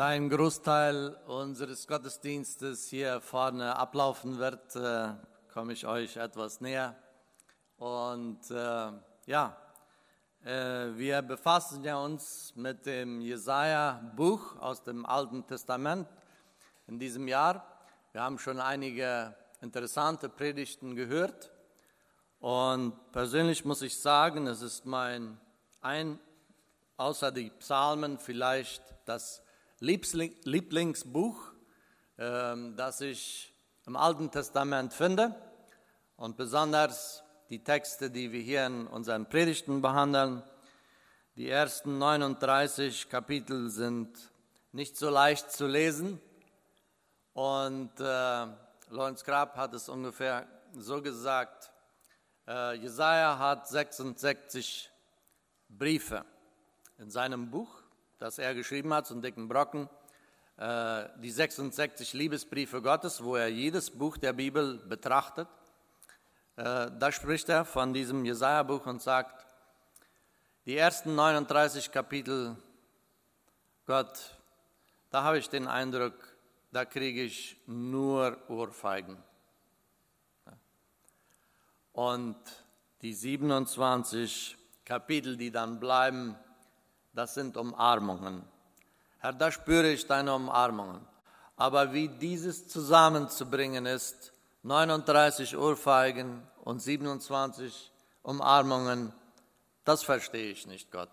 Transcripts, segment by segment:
Da ein Großteil unseres Gottesdienstes hier vorne ablaufen wird, äh, komme ich euch etwas näher. Und äh, ja, äh, wir befassen ja uns mit dem Jesaja-Buch aus dem Alten Testament in diesem Jahr. Wir haben schon einige interessante Predigten gehört. Und persönlich muss ich sagen, es ist mein ein, außer die Psalmen vielleicht das Lieblingsbuch, ähm, das ich im Alten Testament finde. Und besonders die Texte, die wir hier in unseren Predigten behandeln. Die ersten 39 Kapitel sind nicht so leicht zu lesen. Und äh, Lorenz Grab hat es ungefähr so gesagt, äh, Jesaja hat 66 Briefe in seinem Buch, das er geschrieben hat, so einen dicken Brocken, äh, die 66 Liebesbriefe Gottes, wo er jedes Buch der Bibel betrachtet. Äh, da spricht er von diesem Jesaja-Buch und sagt, die ersten 39 Kapitel, Gott, da habe ich den Eindruck, da kriege ich nur Ohrfeigen. Und die 27 Kapitel, die dann bleiben, das sind Umarmungen. Herr, da spüre ich deine Umarmungen. Aber wie dieses zusammenzubringen ist, 39 Ohrfeigen und 27 Umarmungen, das verstehe ich nicht, Gott.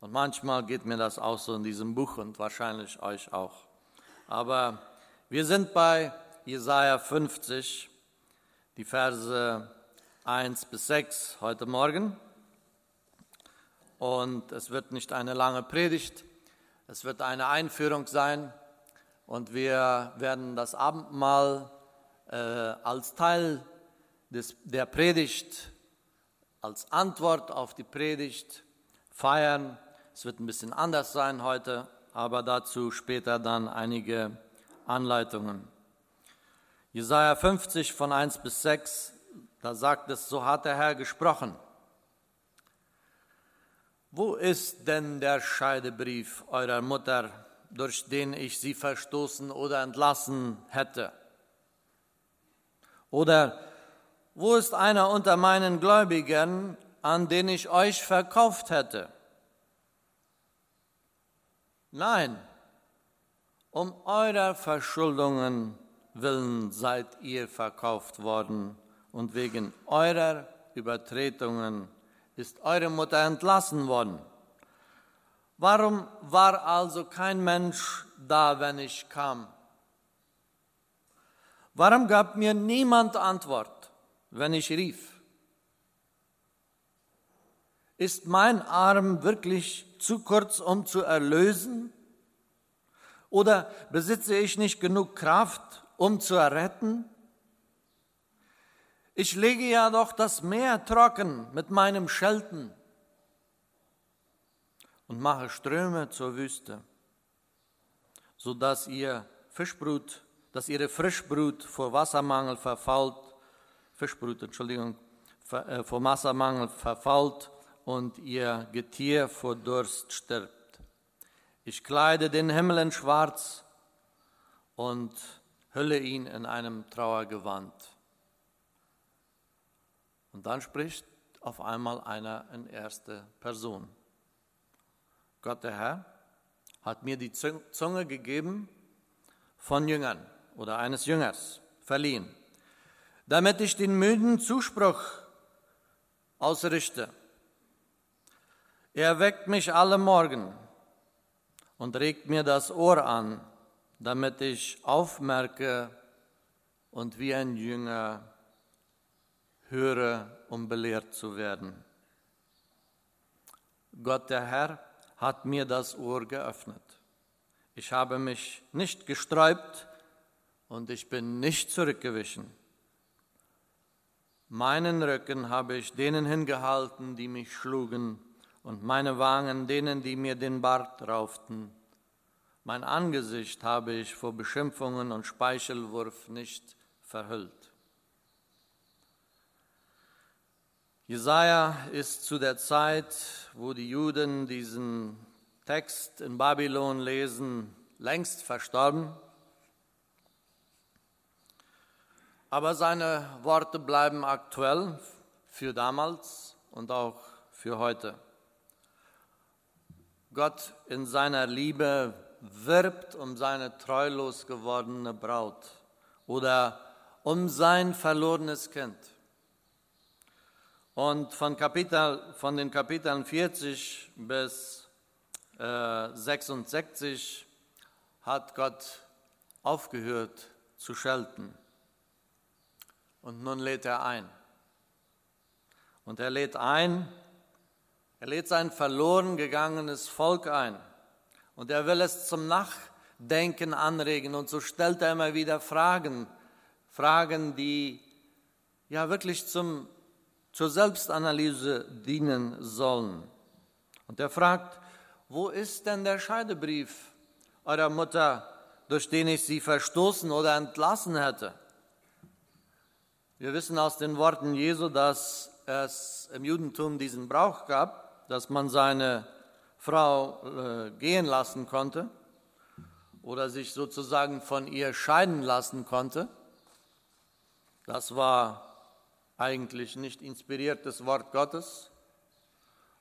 Und manchmal geht mir das auch so in diesem Buch und wahrscheinlich euch auch. Aber wir sind bei Jesaja 50, die Verse 1 bis 6 heute Morgen. Und es wird nicht eine lange Predigt, es wird eine Einführung sein. Und wir werden das Abendmahl äh, als Teil des, der Predigt, als Antwort auf die Predigt feiern. Es wird ein bisschen anders sein heute, aber dazu später dann einige Anleitungen. Jesaja 50 von 1 bis 6, da sagt es, so hat der Herr gesprochen. Wo ist denn der Scheidebrief eurer Mutter, durch den ich sie verstoßen oder entlassen hätte? Oder wo ist einer unter meinen Gläubigen, an den ich euch verkauft hätte? Nein, um eurer Verschuldungen willen seid ihr verkauft worden und wegen eurer Übertretungen ist eure Mutter entlassen worden. Warum war also kein Mensch da, wenn ich kam? Warum gab mir niemand Antwort, wenn ich rief? Ist mein Arm wirklich zu kurz, um zu erlösen? Oder besitze ich nicht genug Kraft, um zu erretten? Ich lege ja doch das Meer trocken mit meinem Schelten und mache Ströme zur Wüste, so dass ihr Fischbrut, dass ihre Frischbrut vor Wassermangel verfault, Fischbrut, Entschuldigung, äh, vor Wassermangel verfault und ihr Getier vor Durst stirbt. Ich kleide den Himmel in Schwarz und hülle ihn in einem Trauergewand. Und dann spricht auf einmal einer in erster Person. Gott der Herr hat mir die Zunge gegeben von Jüngern oder eines Jüngers verliehen, damit ich den müden Zuspruch ausrichte. Er weckt mich alle Morgen und regt mir das Ohr an, damit ich aufmerke und wie ein Jünger höre, um belehrt zu werden. Gott der Herr hat mir das Ohr geöffnet. Ich habe mich nicht gesträubt und ich bin nicht zurückgewichen. Meinen Rücken habe ich denen hingehalten, die mich schlugen, und meine Wangen denen, die mir den Bart rauften. Mein Angesicht habe ich vor Beschimpfungen und Speichelwurf nicht verhüllt. Jesaja ist zu der Zeit, wo die Juden diesen Text in Babylon lesen, längst verstorben. Aber seine Worte bleiben aktuell für damals und auch für heute. Gott in seiner Liebe wirbt um seine treulos gewordene Braut oder um sein verlorenes Kind. Und von, Kapitel, von den Kapiteln 40 bis äh, 66 hat Gott aufgehört zu schelten. Und nun lädt er ein. Und er lädt ein, er lädt sein verloren gegangenes Volk ein. Und er will es zum Nachdenken anregen. Und so stellt er immer wieder Fragen, Fragen, die ja wirklich zum zur Selbstanalyse dienen sollen. Und er fragt, wo ist denn der Scheidebrief eurer Mutter, durch den ich sie verstoßen oder entlassen hätte? Wir wissen aus den Worten Jesu, dass es im Judentum diesen Brauch gab, dass man seine Frau äh, gehen lassen konnte oder sich sozusagen von ihr scheiden lassen konnte. Das war eigentlich nicht inspiriertes Wort Gottes,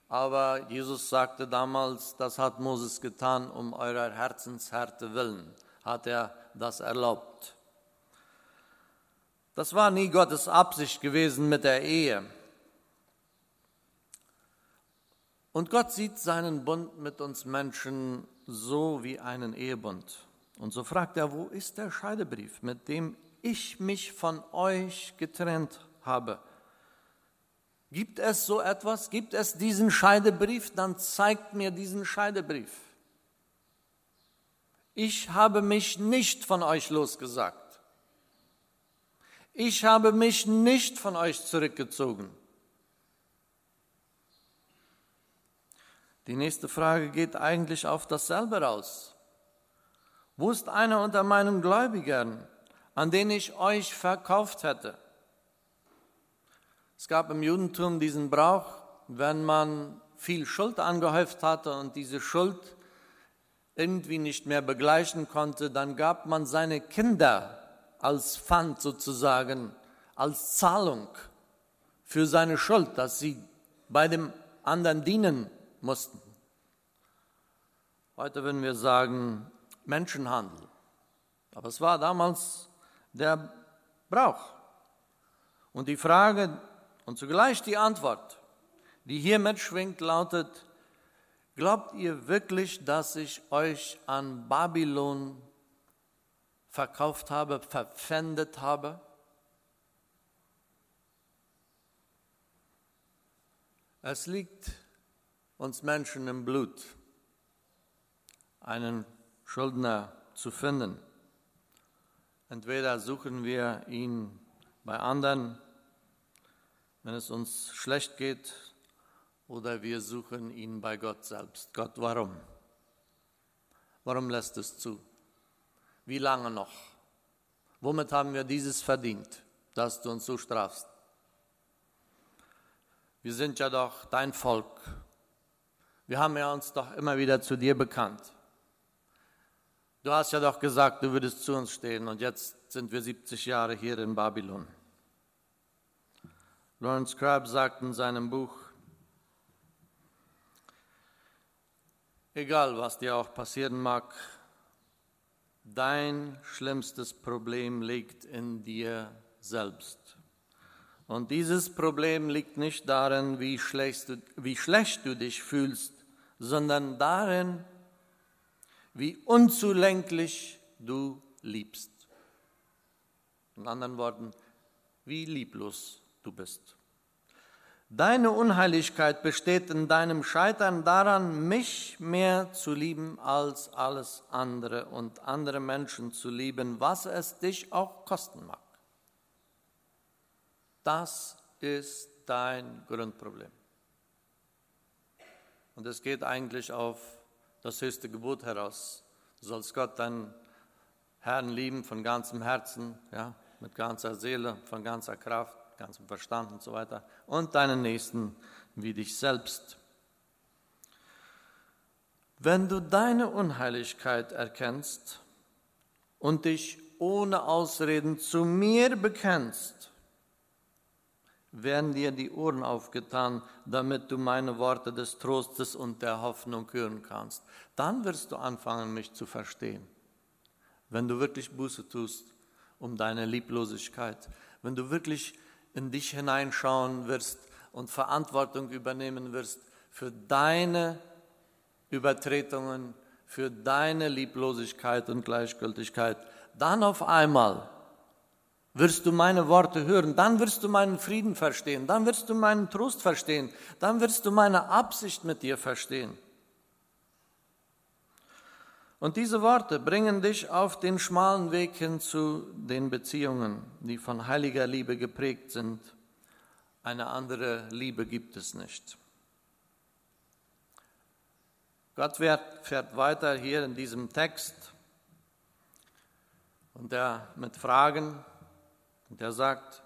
aber Jesus sagte damals, das hat Moses getan, um eurer Herzenshärte willen, hat er das erlaubt. Das war nie Gottes Absicht gewesen mit der Ehe. Und Gott sieht seinen Bund mit uns Menschen so wie einen Ehebund. Und so fragt er, wo ist der Scheidebrief, mit dem ich mich von euch getrennt habe. Gibt es so etwas? Gibt es diesen Scheidebrief? Dann zeigt mir diesen Scheidebrief. Ich habe mich nicht von euch losgesagt. Ich habe mich nicht von euch zurückgezogen. Die nächste Frage geht eigentlich auf dasselbe raus. Wo ist einer unter meinen Gläubigern, an den ich euch verkauft hätte? Es gab im Judentum diesen Brauch, wenn man viel Schuld angehäuft hatte und diese Schuld irgendwie nicht mehr begleichen konnte, dann gab man seine Kinder als Pfand sozusagen, als Zahlung für seine Schuld, dass sie bei dem anderen dienen mussten. Heute würden wir sagen Menschenhandel. Aber es war damals der Brauch. Und die Frage, und zugleich die Antwort, die hier mitschwingt, lautet, glaubt ihr wirklich, dass ich euch an Babylon verkauft habe, verpfändet habe? Es liegt uns Menschen im Blut, einen Schuldner zu finden. Entweder suchen wir ihn bei anderen wenn es uns schlecht geht oder wir suchen ihn bei Gott selbst. Gott, warum? Warum lässt es zu? Wie lange noch? Womit haben wir dieses verdient, dass du uns so strafst? Wir sind ja doch dein Volk. Wir haben ja uns doch immer wieder zu dir bekannt. Du hast ja doch gesagt, du würdest zu uns stehen und jetzt sind wir 70 Jahre hier in Babylon. Lawrence Crabb sagt in seinem Buch, egal was dir auch passieren mag, dein schlimmstes Problem liegt in dir selbst. Und dieses Problem liegt nicht darin, wie schlecht, du, wie schlecht du dich fühlst, sondern darin, wie unzulänglich du liebst. In anderen Worten, wie lieblos du bist. Deine Unheiligkeit besteht in deinem Scheitern daran, mich mehr zu lieben als alles andere und andere Menschen zu lieben, was es dich auch kosten mag. Das ist dein Grundproblem. Und es geht eigentlich auf das höchste Gebot heraus. Du sollst Gott, deinen Herrn, lieben von ganzem Herzen, ja, mit ganzer Seele, von ganzer Kraft ganzem Verstand und so weiter, und deinen Nächsten wie dich selbst. Wenn du deine Unheiligkeit erkennst und dich ohne Ausreden zu mir bekennst, werden dir die Ohren aufgetan, damit du meine Worte des Trostes und der Hoffnung hören kannst. Dann wirst du anfangen, mich zu verstehen. Wenn du wirklich Buße tust um deine Lieblosigkeit, wenn du wirklich in dich hineinschauen wirst und Verantwortung übernehmen wirst für deine Übertretungen, für deine Lieblosigkeit und Gleichgültigkeit, dann auf einmal wirst du meine Worte hören, dann wirst du meinen Frieden verstehen, dann wirst du meinen Trost verstehen, dann wirst du meine Absicht mit dir verstehen. Und diese Worte bringen dich auf den schmalen Weg hin zu den Beziehungen, die von heiliger Liebe geprägt sind. Eine andere Liebe gibt es nicht. Gott fährt weiter hier in diesem Text und er mit Fragen und er sagt,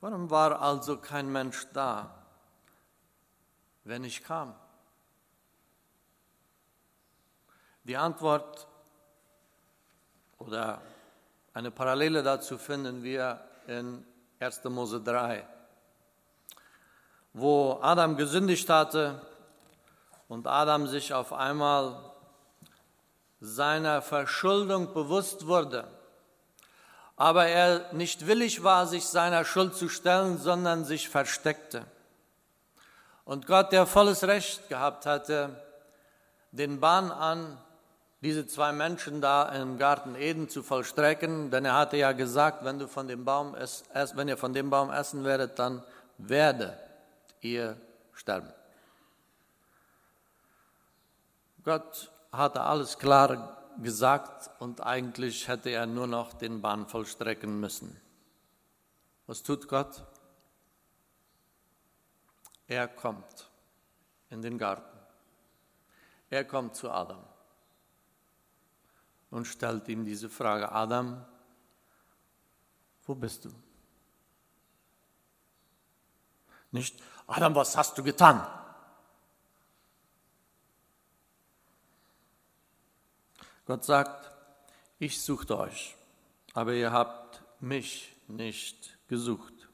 warum war also kein Mensch da, wenn ich kam? Die Antwort oder eine Parallele dazu finden wir in 1. Mose 3, wo Adam gesündigt hatte und Adam sich auf einmal seiner Verschuldung bewusst wurde aber er nicht willig war, sich seiner Schuld zu stellen, sondern sich versteckte. Und Gott, der volles Recht gehabt hatte, den Bahn an, diese zwei Menschen da im Garten Eden zu vollstrecken, denn er hatte ja gesagt, wenn, du von dem Baum es, wenn ihr von dem Baum essen werdet, dann werdet ihr sterben. Gott hatte alles klar gesagt und eigentlich hätte er nur noch den Bahn vollstrecken müssen. Was tut Gott? Er kommt in den Garten. Er kommt zu Adam und stellt ihm diese Frage, Adam, wo bist du? Nicht, Adam, was hast du getan? Gott sagt, ich suchte euch, aber ihr habt mich nicht gesucht.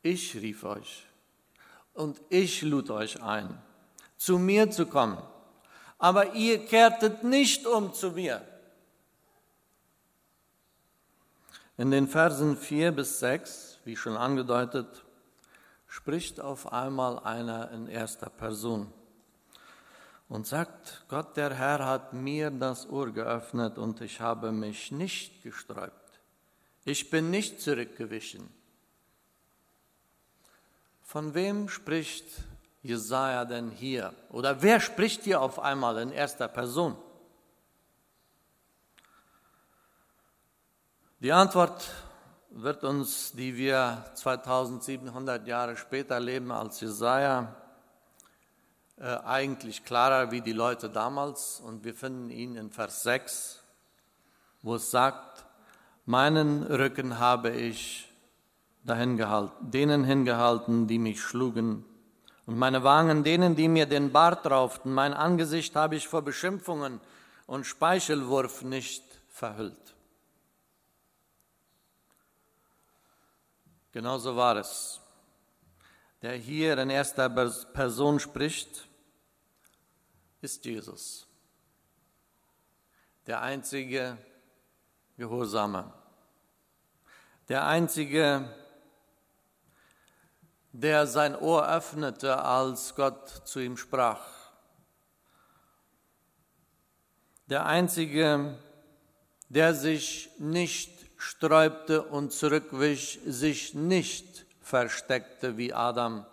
Ich rief euch und ich lud euch ein, zu mir zu kommen, aber ihr kehrtet nicht um zu mir. In den Versen 4 bis 6, wie schon angedeutet, spricht auf einmal einer in erster Person und sagt, Gott der Herr hat mir das Ohr geöffnet und ich habe mich nicht gesträubt. Ich bin nicht zurückgewichen. Von wem spricht Jesaja denn hier? Oder wer spricht hier auf einmal in erster Person? Die Antwort wird uns, die wir 2700 Jahre später leben als Jesaja, äh, eigentlich klarer wie die Leute damals und wir finden ihn in Vers 6, wo es sagt, meinen Rücken habe ich dahin gehalten, denen hingehalten, die mich schlugen und meine Wangen denen, die mir den Bart rauften, mein Angesicht habe ich vor Beschimpfungen und Speichelwurf nicht verhüllt. Genauso war es. Der hier in erster Person spricht, ist Jesus, der einzige Gehorsame, der einzige, der sein Ohr öffnete, als Gott zu ihm sprach, der einzige, der sich nicht sträubte und zurückwich, sich nicht versteckte wie Adam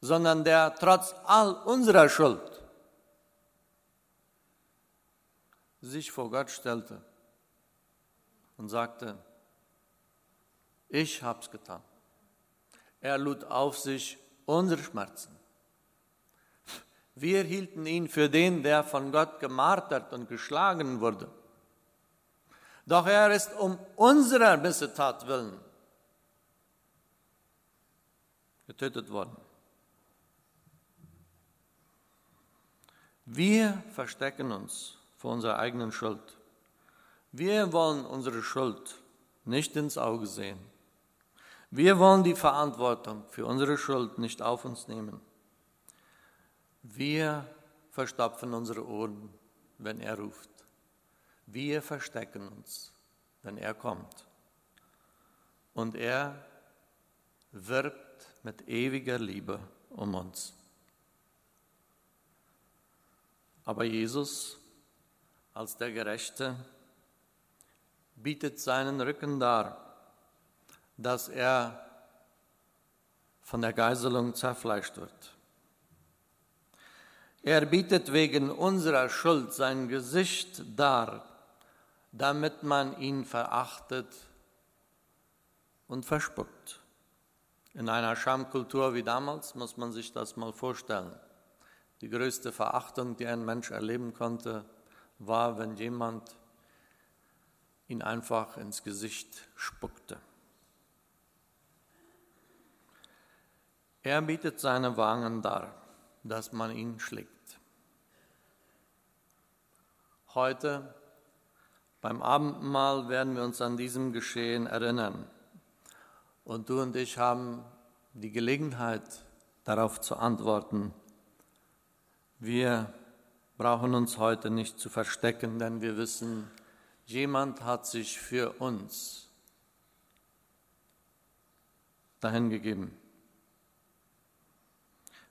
sondern der trotz all unserer Schuld sich vor Gott stellte und sagte, ich hab's getan. Er lud auf sich unsere Schmerzen. Wir hielten ihn für den, der von Gott gemartert und geschlagen wurde. Doch er ist um unserer Missetat willen getötet worden. Wir verstecken uns vor unserer eigenen Schuld. Wir wollen unsere Schuld nicht ins Auge sehen. Wir wollen die Verantwortung für unsere Schuld nicht auf uns nehmen. Wir verstopfen unsere Ohren, wenn er ruft. Wir verstecken uns, wenn er kommt. Und er wirbt mit ewiger Liebe um uns. Aber Jesus als der Gerechte bietet seinen Rücken dar, dass er von der Geiselung zerfleischt wird. Er bietet wegen unserer Schuld sein Gesicht dar, damit man ihn verachtet und verspuckt. In einer Schamkultur wie damals muss man sich das mal vorstellen. Die größte Verachtung, die ein Mensch erleben konnte, war, wenn jemand ihn einfach ins Gesicht spuckte. Er bietet seine Wangen dar, dass man ihn schlägt. Heute beim Abendmahl werden wir uns an diesem Geschehen erinnern. Und du und ich haben die Gelegenheit, darauf zu antworten. Wir brauchen uns heute nicht zu verstecken, denn wir wissen, jemand hat sich für uns dahin gegeben.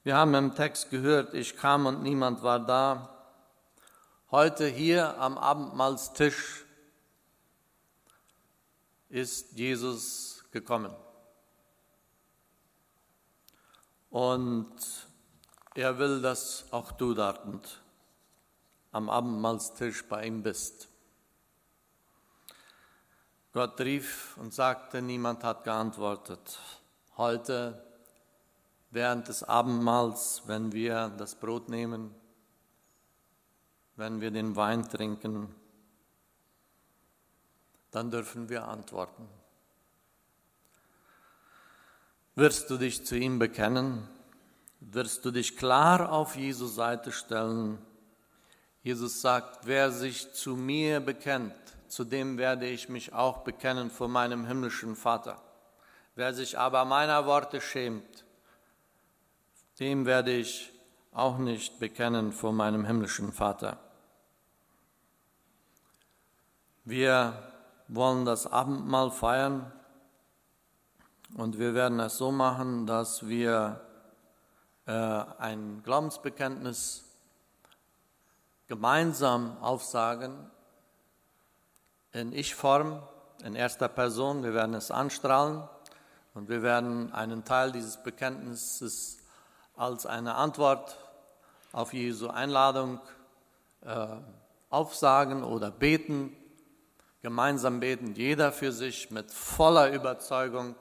Wir haben im Text gehört, ich kam und niemand war da. Heute hier am Abendmahlstisch ist Jesus gekommen. Und er will, dass auch du dort am Abendmahlstisch bei ihm bist. Gott rief und sagte, niemand hat geantwortet. Heute, während des Abendmahls, wenn wir das Brot nehmen, wenn wir den Wein trinken, dann dürfen wir antworten. Wirst du dich zu ihm bekennen? Wirst du dich klar auf Jesus Seite stellen? Jesus sagt, wer sich zu mir bekennt, zu dem werde ich mich auch bekennen vor meinem himmlischen Vater. Wer sich aber meiner Worte schämt, dem werde ich auch nicht bekennen vor meinem himmlischen Vater. Wir wollen das Abendmahl feiern und wir werden es so machen, dass wir äh, ein Glaubensbekenntnis gemeinsam aufsagen in Ich-Form, in erster Person. Wir werden es anstrahlen und wir werden einen Teil dieses Bekenntnisses als eine Antwort auf Jesu Einladung äh, aufsagen oder beten, gemeinsam beten, jeder für sich mit voller Überzeugung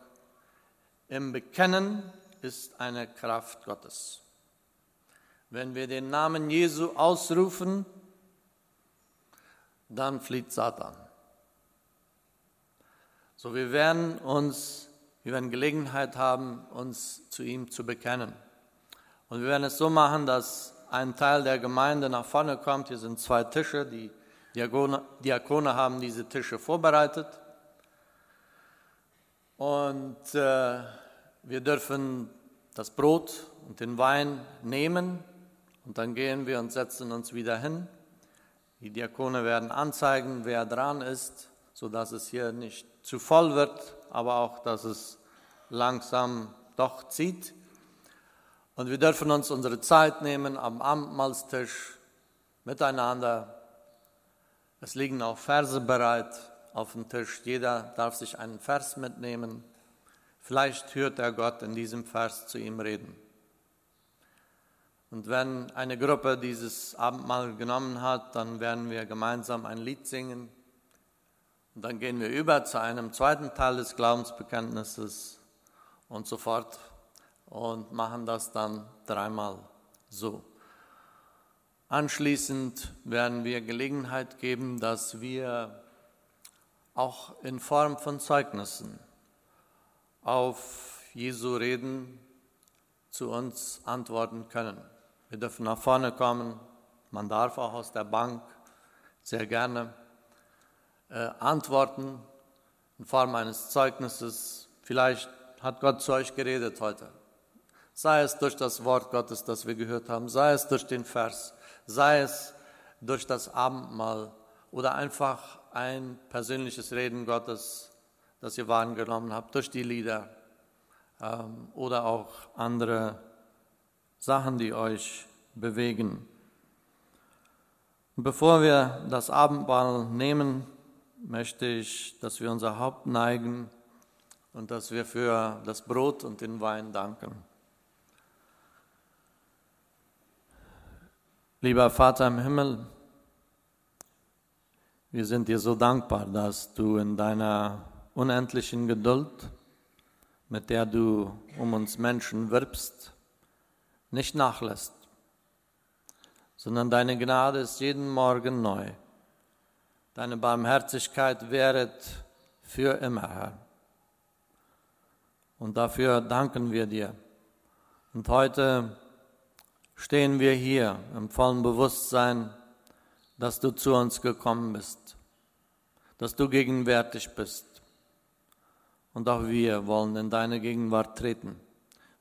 im Bekennen ist eine Kraft Gottes. Wenn wir den Namen Jesu ausrufen, dann flieht Satan. So, wir werden uns, wir werden Gelegenheit haben, uns zu ihm zu bekennen. Und wir werden es so machen, dass ein Teil der Gemeinde nach vorne kommt. Hier sind zwei Tische. Die Diakone, Diakone haben diese Tische vorbereitet. Und äh, wir dürfen das Brot und den Wein nehmen und dann gehen wir und setzen uns wieder hin. Die Diakone werden anzeigen, wer dran ist, sodass es hier nicht zu voll wird, aber auch, dass es langsam doch zieht. Und wir dürfen uns unsere Zeit nehmen am Abendmahlstisch miteinander. Es liegen auch Verse bereit auf dem Tisch. Jeder darf sich einen Vers mitnehmen. Vielleicht hört er Gott in diesem Vers zu ihm reden. Und wenn eine Gruppe dieses Abendmahl genommen hat, dann werden wir gemeinsam ein Lied singen. Und dann gehen wir über zu einem zweiten Teil des Glaubensbekenntnisses und so fort und machen das dann dreimal so. Anschließend werden wir Gelegenheit geben, dass wir auch in Form von Zeugnissen auf Jesu Reden zu uns antworten können. Wir dürfen nach vorne kommen, Man darf auch aus der Bank sehr gerne äh, antworten in Form eines Zeugnisses. Vielleicht hat Gott zu euch geredet heute. Sei es durch das Wort Gottes, das wir gehört haben, sei es durch den Vers, sei es durch das Abendmahl oder einfach ein persönliches Reden Gottes, das ihr wahrgenommen habt, durch die Lieder ähm, oder auch andere Sachen, die euch bewegen. Bevor wir das Abendmahl nehmen, möchte ich, dass wir unser Haupt neigen und dass wir für das Brot und den Wein danken. Lieber Vater im Himmel, wir sind dir so dankbar, dass du in deiner unendlichen Geduld, mit der du um uns Menschen wirbst, nicht nachlässt, sondern deine Gnade ist jeden Morgen neu. Deine Barmherzigkeit währet für immer, Herr. Und dafür danken wir dir. Und heute stehen wir hier im vollen Bewusstsein, dass du zu uns gekommen bist, dass du gegenwärtig bist. Und auch wir wollen in deine Gegenwart treten.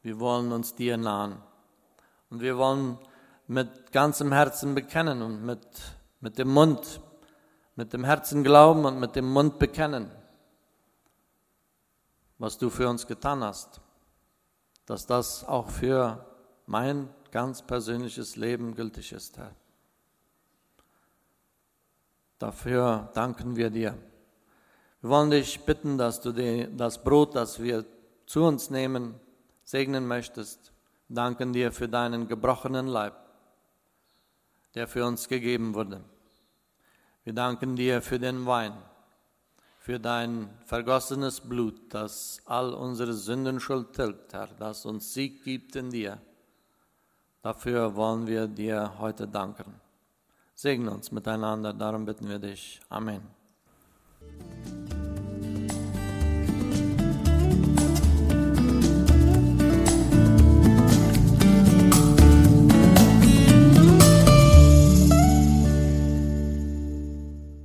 Wir wollen uns dir nahen. Und wir wollen mit ganzem Herzen bekennen und mit, mit dem Mund, mit dem Herzen glauben und mit dem Mund bekennen, was du für uns getan hast. Dass das auch für mein ganz persönliches Leben gültig ist, Herr. Dafür danken wir dir. Wir wollen dich bitten, dass du das Brot, das wir zu uns nehmen, segnen möchtest. Danken dir für deinen gebrochenen Leib, der für uns gegeben wurde. Wir danken dir für den Wein, für dein vergossenes Blut, das all unsere Sündenschuld tilgt, Herr, das uns Sieg gibt in dir. Dafür wollen wir dir heute danken. Segne uns miteinander, darum bitten wir dich. Amen.